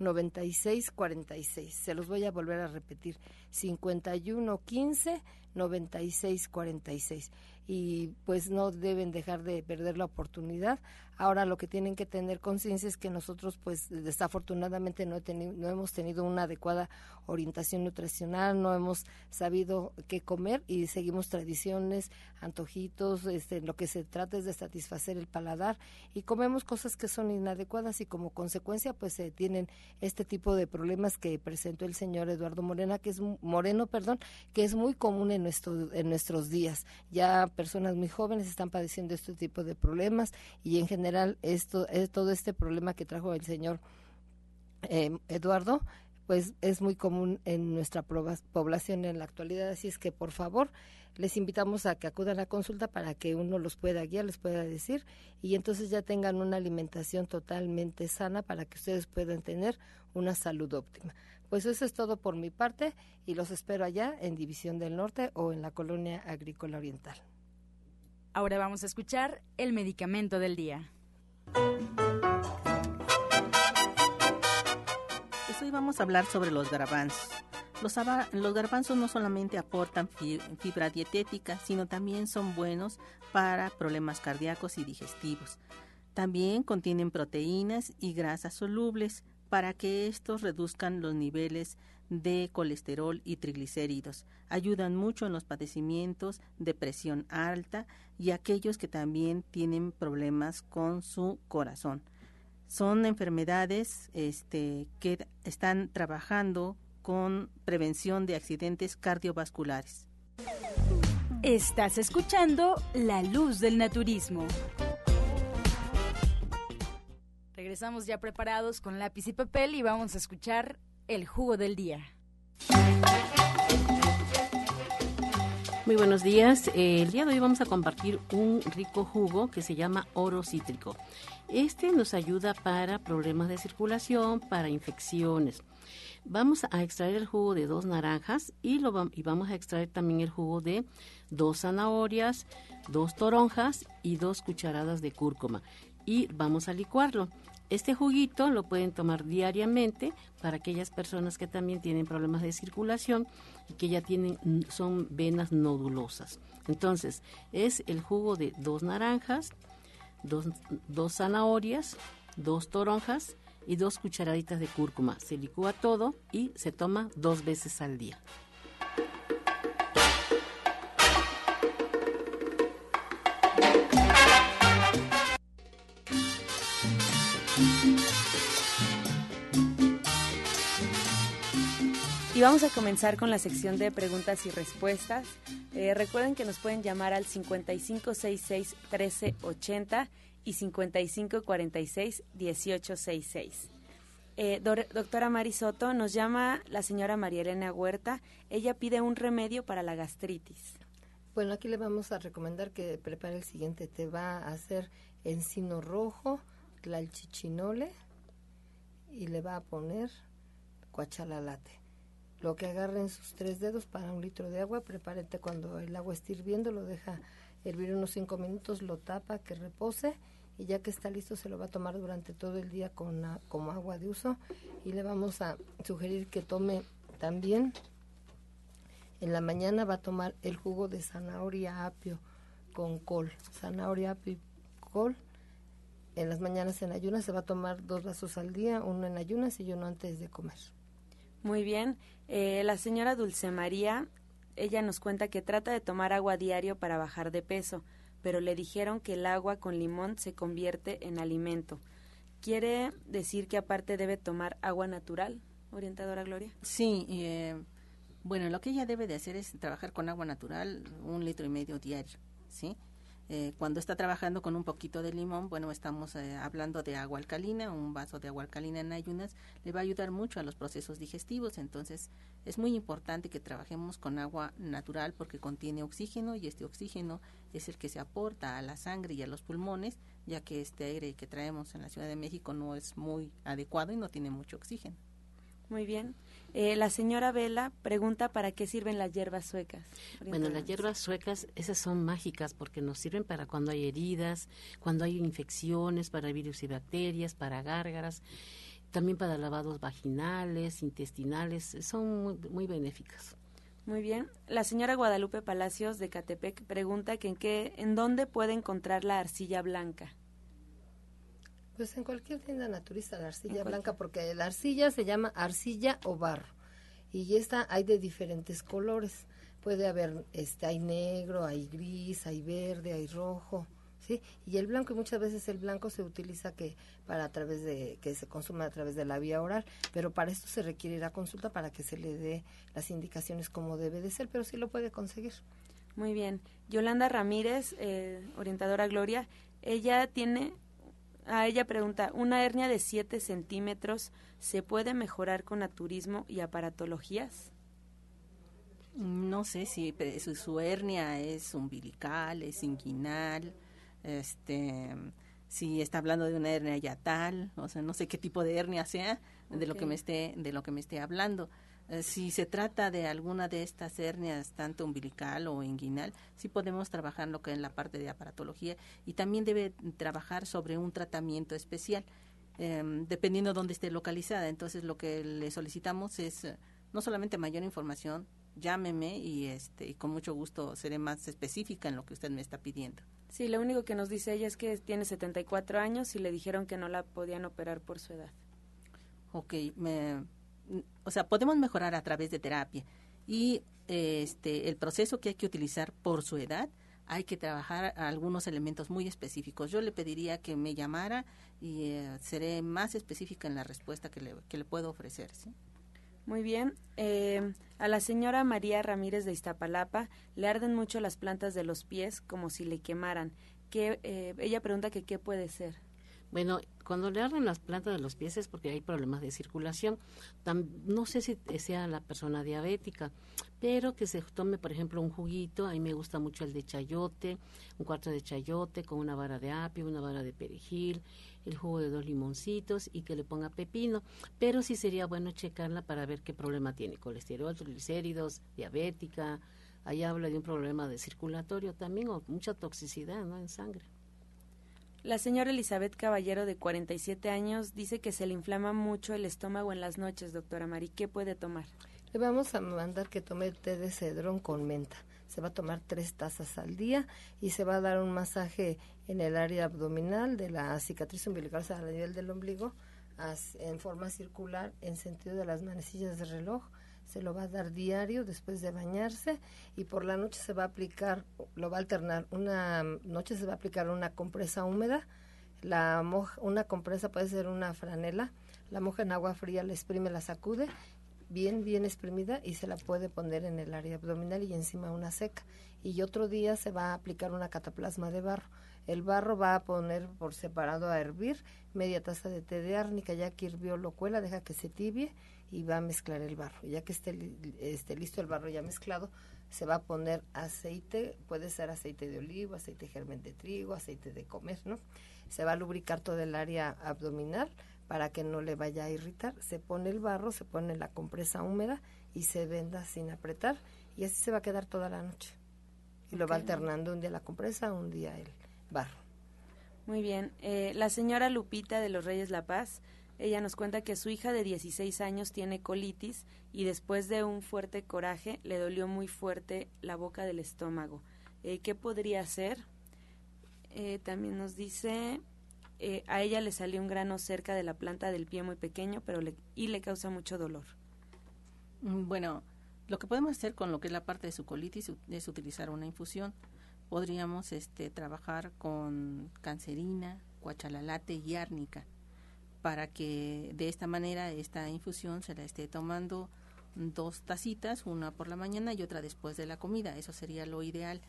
9646. Se los voy a volver a repetir. 5115 9646 y pues no deben dejar de perder la oportunidad. Ahora lo que tienen que tener conciencia es que nosotros pues desafortunadamente no, no hemos tenido una adecuada orientación nutricional, no hemos sabido qué comer y seguimos tradiciones, antojitos, este, lo que se trata es de satisfacer el paladar y comemos cosas que son inadecuadas y como consecuencia pues se tienen este tipo de problemas que presentó el señor Eduardo Morena, que es Moreno, perdón, que es muy común en nuestro, en nuestros días. Ya personas muy jóvenes están padeciendo este tipo de problemas y en general esto es todo este problema que trajo el señor eh, Eduardo pues es muy común en nuestra población en la actualidad así es que por favor les invitamos a que acudan a consulta para que uno los pueda guiar, les pueda decir y entonces ya tengan una alimentación totalmente sana para que ustedes puedan tener una salud óptima. Pues eso es todo por mi parte y los espero allá en División del Norte o en la Colonia Agrícola Oriental. Ahora vamos a escuchar el medicamento del día. Pues hoy vamos a hablar sobre los garbanzos. Los, los, garbanzos no solamente aportan fibra dietética, sino también son buenos para problemas cardíacos y digestivos. También contienen proteínas y grasas solubles para que estos reduzcan los niveles de colesterol y triglicéridos. Ayudan mucho en los padecimientos de presión alta y aquellos que también tienen problemas con su corazón. Son enfermedades este, que están trabajando con prevención de accidentes cardiovasculares. Estás escuchando La Luz del Naturismo. Regresamos ya preparados con lápiz y papel y vamos a escuchar el jugo del día. Muy buenos días. el día de hoy vamos a compartir un rico jugo que se llama oro cítrico. Este nos ayuda para problemas de circulación, para infecciones. Vamos a extraer el jugo de dos naranjas y, lo, y vamos a extraer también el jugo de dos zanahorias, dos toronjas y dos cucharadas de cúrcuma. Y vamos a licuarlo. Este juguito lo pueden tomar diariamente para aquellas personas que también tienen problemas de circulación y que ya tienen son venas nodulosas. Entonces, es el jugo de dos naranjas, dos, dos zanahorias, dos toronjas y dos cucharaditas de cúrcuma. Se licúa todo y se toma dos veces al día. Y vamos a comenzar con la sección de preguntas y respuestas. Eh, recuerden que nos pueden llamar al 5566-1380 y 5546-1866. Eh, doctora Marisoto, nos llama la señora María Elena Huerta. Ella pide un remedio para la gastritis. Bueno, aquí le vamos a recomendar que prepare el siguiente. Te va a hacer encino rojo, tlalchichinole y le va a poner cuachalalate. Lo que agarre en sus tres dedos para un litro de agua, prepárate cuando el agua esté hirviendo, lo deja hervir unos cinco minutos, lo tapa, que repose y ya que está listo se lo va a tomar durante todo el día con como agua de uso y le vamos a sugerir que tome también en la mañana va a tomar el jugo de zanahoria apio con col, zanahoria apio y col. En las mañanas en ayunas se va a tomar dos vasos al día, uno en ayunas y uno antes de comer. Muy bien. Eh, la señora Dulce María, ella nos cuenta que trata de tomar agua diario para bajar de peso, pero le dijeron que el agua con limón se convierte en alimento. ¿Quiere decir que aparte debe tomar agua natural, orientadora Gloria? Sí, eh, bueno, lo que ella debe de hacer es trabajar con agua natural un litro y medio diario, ¿sí? Eh, cuando está trabajando con un poquito de limón, bueno, estamos eh, hablando de agua alcalina, un vaso de agua alcalina en ayunas le va a ayudar mucho a los procesos digestivos, entonces es muy importante que trabajemos con agua natural porque contiene oxígeno y este oxígeno es el que se aporta a la sangre y a los pulmones, ya que este aire que traemos en la Ciudad de México no es muy adecuado y no tiene mucho oxígeno. Muy bien. Eh, la señora Vela pregunta para qué sirven las hierbas suecas. Bueno, las hierbas suecas, esas son mágicas porque nos sirven para cuando hay heridas, cuando hay infecciones, para virus y bacterias, para gárgaras, también para lavados vaginales, intestinales, son muy, muy benéficas. Muy bien. La señora Guadalupe Palacios de Catepec pregunta que en qué, en dónde puede encontrar la arcilla blanca. Pues en cualquier tienda naturista la arcilla blanca, porque la arcilla se llama arcilla o barro. Y esta hay de diferentes colores. Puede haber, este, hay negro, hay gris, hay verde, hay rojo, ¿sí? Y el blanco, y muchas veces el blanco se utiliza que para a través de, que se consume a través de la vía oral, pero para esto se requiere la consulta para que se le dé las indicaciones como debe de ser, pero sí lo puede conseguir. Muy bien. Yolanda Ramírez, eh, orientadora Gloria, ella tiene a ella pregunta, ¿una hernia de 7 centímetros se puede mejorar con naturismo y aparatologías? No sé si su, hernia es umbilical, es inguinal, este, si está hablando de una hernia yatal, o sea, no sé qué tipo de hernia sea, de lo que me esté, de lo que me esté hablando. Eh, si se trata de alguna de estas hernias, tanto umbilical o inguinal, sí podemos trabajar lo que es la parte de aparatología y también debe trabajar sobre un tratamiento especial, em, dependiendo de dónde esté localizada. Entonces, lo que le solicitamos es eh, no solamente mayor información, llámeme y este y con mucho gusto seré más específica en lo que usted me está pidiendo. Sí, lo único que nos dice ella es que tiene 74 años y le dijeron que no la podían operar por su edad. Ok, me, o sea, podemos mejorar a través de terapia y este el proceso que hay que utilizar por su edad hay que trabajar algunos elementos muy específicos. Yo le pediría que me llamara y eh, seré más específica en la respuesta que le, que le puedo ofrecer. ¿sí? Muy bien. Eh, a la señora María Ramírez de Iztapalapa le arden mucho las plantas de los pies como si le quemaran. Que, eh, ella pregunta que qué puede ser. Bueno, cuando le arden las plantas de los pies es porque hay problemas de circulación. no sé si sea la persona diabética, pero que se tome, por ejemplo, un juguito. A mí me gusta mucho el de chayote, un cuarto de chayote con una vara de apio, una vara de perejil, el jugo de dos limoncitos y que le ponga pepino. Pero sí sería bueno checarla para ver qué problema tiene: colesterol, triglicéridos, diabética. Ahí habla de un problema de circulatorio también o mucha toxicidad en sangre. La señora Elizabeth Caballero, de 47 años, dice que se le inflama mucho el estómago en las noches, doctora Mari. ¿Qué puede tomar? Le vamos a mandar que tome té de cedrón con menta. Se va a tomar tres tazas al día y se va a dar un masaje en el área abdominal de la cicatriz umbilical, o sea, a nivel del ombligo, en forma circular en sentido de las manecillas de reloj se lo va a dar diario después de bañarse y por la noche se va a aplicar, lo va a alternar, una noche se va a aplicar una compresa húmeda, la moja, una compresa puede ser una franela, la moja en agua fría, la exprime, la sacude bien, bien exprimida y se la puede poner en el área abdominal y encima una seca. Y otro día se va a aplicar una cataplasma de barro. El barro va a poner por separado a hervir media taza de té de árnica, ya que hirvió lo cuela, deja que se tibie y va a mezclar el barro. Ya que esté, esté listo el barro ya mezclado, se va a poner aceite, puede ser aceite de olivo, aceite de germen de trigo, aceite de comer, ¿no? Se va a lubricar todo el área abdominal para que no le vaya a irritar. Se pone el barro, se pone la compresa húmeda y se venda sin apretar y así se va a quedar toda la noche. Y lo va alternando un día la compresa, un día el barro. Muy bien. Eh, la señora Lupita de los Reyes La Paz ella nos cuenta que su hija de 16 años tiene colitis y después de un fuerte coraje le dolió muy fuerte la boca del estómago. Eh, ¿Qué podría hacer? Eh, también nos dice, eh, a ella le salió un grano cerca de la planta del pie muy pequeño pero le, y le causa mucho dolor. Mm, bueno, lo que podemos hacer con lo que es la parte de su colitis es utilizar una infusión. Podríamos este, trabajar con cancerina, cuachalalate y árnica para que de esta manera esta infusión se la esté tomando dos tacitas, una por la mañana y otra después de la comida. Eso sería lo ideal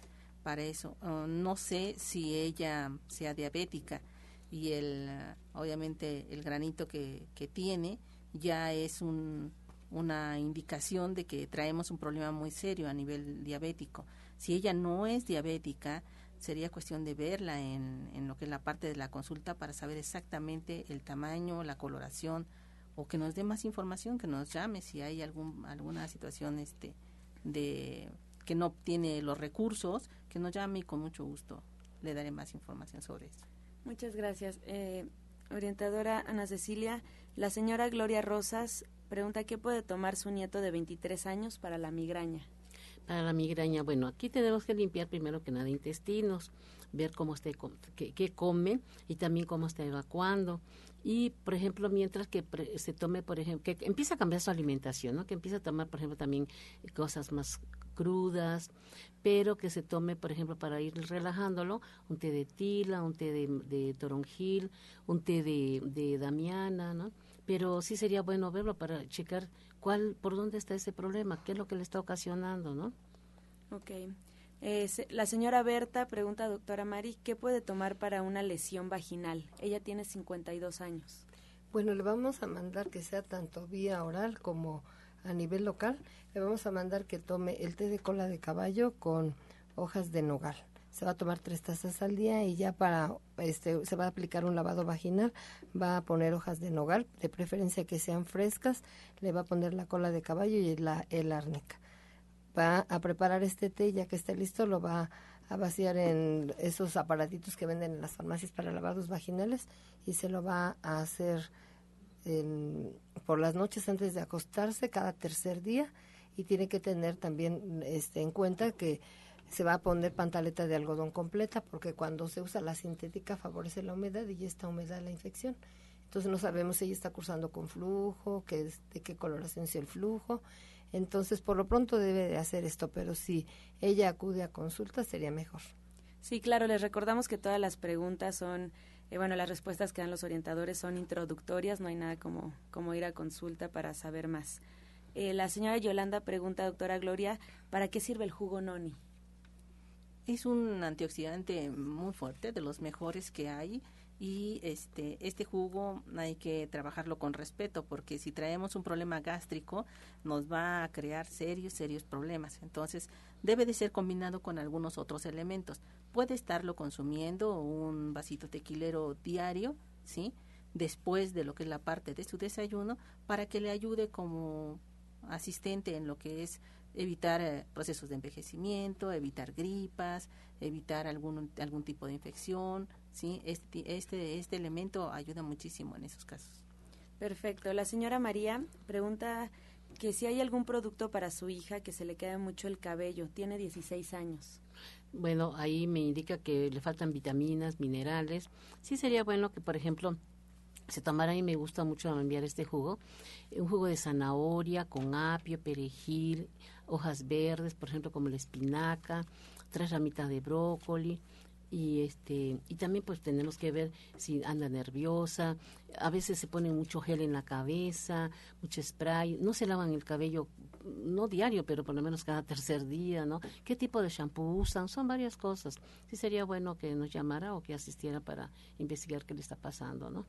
para eso. Uh, no sé si ella sea diabética y el obviamente el granito que, que tiene ya es un, una indicación de que traemos un problema muy serio a nivel diabético. Si ella no es diabética, sería cuestión de verla en, en lo que es la parte de la consulta para saber exactamente el tamaño, la coloración o que nos dé más información, que nos llame si hay algún, alguna situación este de que no tiene los recursos, que nos llame y con mucho gusto le daré más información sobre eso. Muchas gracias. Eh, orientadora Ana Cecilia, la señora Gloria Rosas pregunta qué puede tomar su nieto de 23 años para la migraña para la migraña, bueno, aquí tenemos que limpiar primero que nada intestinos, ver cómo está, qué, come y también cómo está evacuando. Y, por ejemplo, mientras que se tome, por ejemplo, que empieza a cambiar su alimentación, ¿no? Que empieza a tomar, por ejemplo, también cosas más crudas, pero que se tome, por ejemplo, para ir relajándolo, un té de tila, un té de, toronjil, un té de, de damiana, ¿no? Pero sí sería bueno verlo para checar cuál, por dónde está ese problema, qué es lo que le está ocasionando, ¿no? Ok. la señora Berta pregunta a doctora Mari, ¿qué puede tomar para una lesión vaginal? Ella tiene 52 años. Bueno, le vamos a mandar que sea tanto vía oral como a nivel local. Le vamos a mandar que tome el té de cola de caballo con hojas de nogal se va a tomar tres tazas al día y ya para este se va a aplicar un lavado vaginal va a poner hojas de nogal de preferencia que sean frescas le va a poner la cola de caballo y la el árnica va a preparar este té ya que esté listo lo va a vaciar en esos aparatitos que venden en las farmacias para lavados vaginales y se lo va a hacer por las noches antes de acostarse cada tercer día y tiene que tener también este en cuenta que se va a poner pantaleta de algodón completa porque cuando se usa la sintética favorece la humedad y esta humedad la infección. Entonces no sabemos si ella está cursando con flujo, que, de qué coloración es el flujo. Entonces por lo pronto debe de hacer esto, pero si ella acude a consulta sería mejor. Sí, claro, les recordamos que todas las preguntas son, eh, bueno, las respuestas que dan los orientadores son introductorias, no hay nada como, como ir a consulta para saber más. Eh, la señora Yolanda pregunta, doctora Gloria, ¿para qué sirve el jugo noni? Es un antioxidante muy fuerte, de los mejores que hay y este este jugo hay que trabajarlo con respeto porque si traemos un problema gástrico nos va a crear serios serios problemas. Entonces debe de ser combinado con algunos otros elementos. Puede estarlo consumiendo un vasito tequilero diario sí después de lo que es la parte de su desayuno para que le ayude como asistente en lo que es evitar eh, procesos de envejecimiento, evitar gripas, evitar algún, algún tipo de infección, ¿sí? Este, este, este elemento ayuda muchísimo en esos casos. Perfecto. La señora María pregunta que si hay algún producto para su hija que se le quede mucho el cabello. Tiene 16 años. Bueno, ahí me indica que le faltan vitaminas, minerales. Sí sería bueno que, por ejemplo, se tomara y me gusta mucho enviar este jugo, un jugo de zanahoria con apio, perejil, hojas verdes, por ejemplo, como la espinaca, tres ramitas de brócoli, y este y también pues tenemos que ver si anda nerviosa. A veces se pone mucho gel en la cabeza mucho spray. No se lavan el cabello no diario pero por lo menos cada tercer día no qué tipo de shampoo usan son varias cosas. Sí sería bueno que nos llamara o que asistiera para investigar qué le está pasando no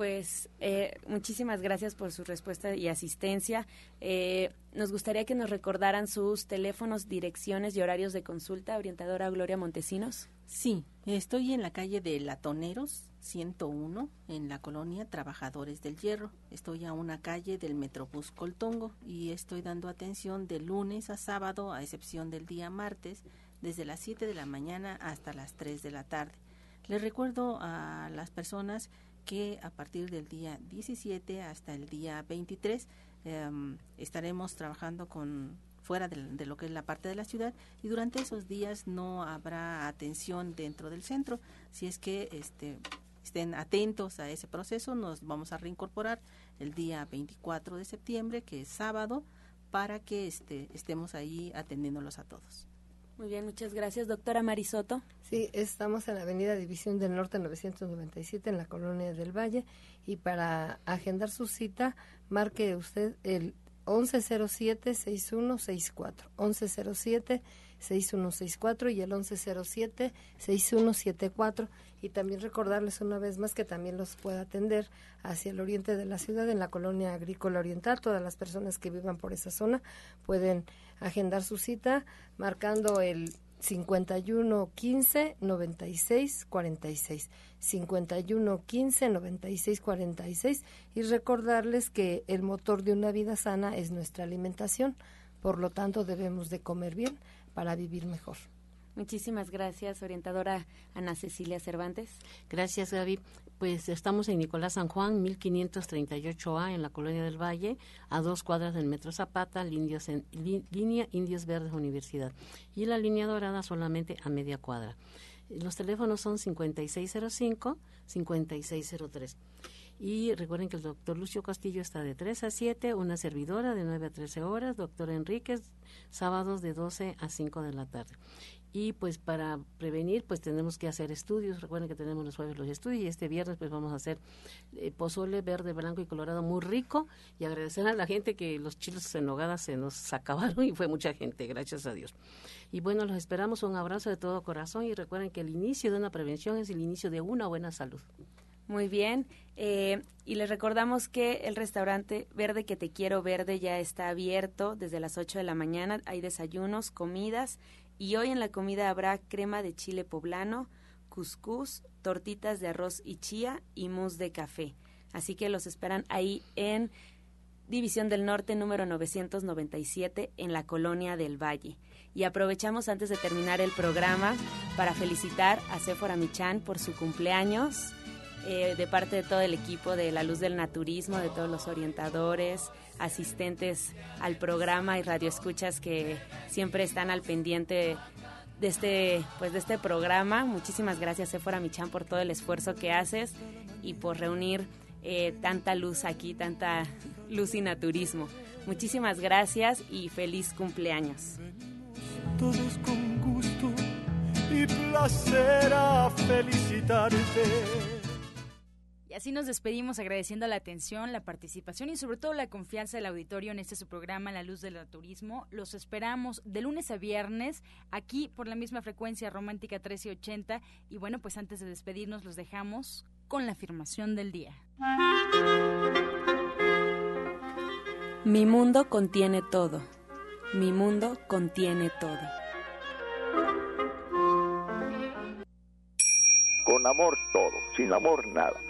pues eh, muchísimas gracias por su respuesta y asistencia. Eh, nos gustaría que nos recordaran sus teléfonos, direcciones y horarios de consulta, orientadora Gloria Montesinos. Sí, estoy en la calle de Latoneros 101, en la colonia Trabajadores del Hierro. Estoy a una calle del Metrobús Coltongo y estoy dando atención de lunes a sábado, a excepción del día martes, desde las 7 de la mañana hasta las 3 de la tarde. Les recuerdo a las personas que a partir del día 17 hasta el día 23 em, estaremos trabajando con fuera de, lo que es la parte de la ciudad y durante esos días no habrá atención dentro del centro. Si es que este, estén atentos a ese proceso, nos vamos a reincorporar el día 24 de septiembre, que es sábado, para que este, estemos ahí atendiéndolos a todos. Muy bien, muchas gracias. Doctora Marisoto. Sí, estamos en la Avenida División del Norte 997 en la Colonia del Valle y para agendar su cita, marque usted el 1107-6164. 1107-6164 y el 1107-6174. Y también recordarles una vez más que también los puede atender hacia el oriente de la ciudad, en la colonia agrícola oriental. Todas las personas que vivan por esa zona pueden agendar su cita marcando el 51 15 96 46 51 15 96 46 y recordarles que el motor de una vida sana es nuestra alimentación por lo tanto debemos de comer bien para vivir mejor Muchísimas gracias, orientadora Ana Cecilia Cervantes. Gracias, Gaby. Pues estamos en Nicolás San Juan, 1538A, en la Colonia del Valle, a dos cuadras del Metro Zapata, línea Indios Verdes Universidad. Y la línea dorada solamente a media cuadra. Los teléfonos son 5605-5603. Y recuerden que el doctor Lucio Castillo está de 3 a 7, una servidora de 9 a 13 horas, doctor Enríquez, sábados de 12 a 5 de la tarde y pues para prevenir pues tenemos que hacer estudios recuerden que tenemos los jueves los estudios y este viernes pues vamos a hacer eh, pozole verde blanco y colorado muy rico y agradecer a la gente que los chiles en nogada se nos acabaron y fue mucha gente gracias a Dios y bueno los esperamos un abrazo de todo corazón y recuerden que el inicio de una prevención es el inicio de una buena salud muy bien. Eh, y les recordamos que el restaurante Verde que te quiero verde ya está abierto desde las 8 de la mañana. Hay desayunos, comidas y hoy en la comida habrá crema de chile poblano, cuscús, tortitas de arroz y chía y mousse de café. Así que los esperan ahí en División del Norte número 997 en la Colonia del Valle. Y aprovechamos antes de terminar el programa para felicitar a Sephora Michan por su cumpleaños. Eh, de parte de todo el equipo de La Luz del Naturismo, de todos los orientadores, asistentes al programa y radioescuchas que siempre están al pendiente de este, pues de este programa. Muchísimas gracias, Sephora Michan, por todo el esfuerzo que haces y por reunir eh, tanta luz aquí, tanta luz y naturismo. Muchísimas gracias y feliz cumpleaños. Todos con gusto y placer a felicitarte y así nos despedimos agradeciendo la atención, la participación y sobre todo la confianza del auditorio en este su programa La Luz del Turismo. Los esperamos de lunes a viernes aquí por la misma frecuencia romántica 1380 y bueno, pues antes de despedirnos los dejamos con la afirmación del día. Mi mundo contiene todo. Mi mundo contiene todo. Con amor todo, sin amor nada.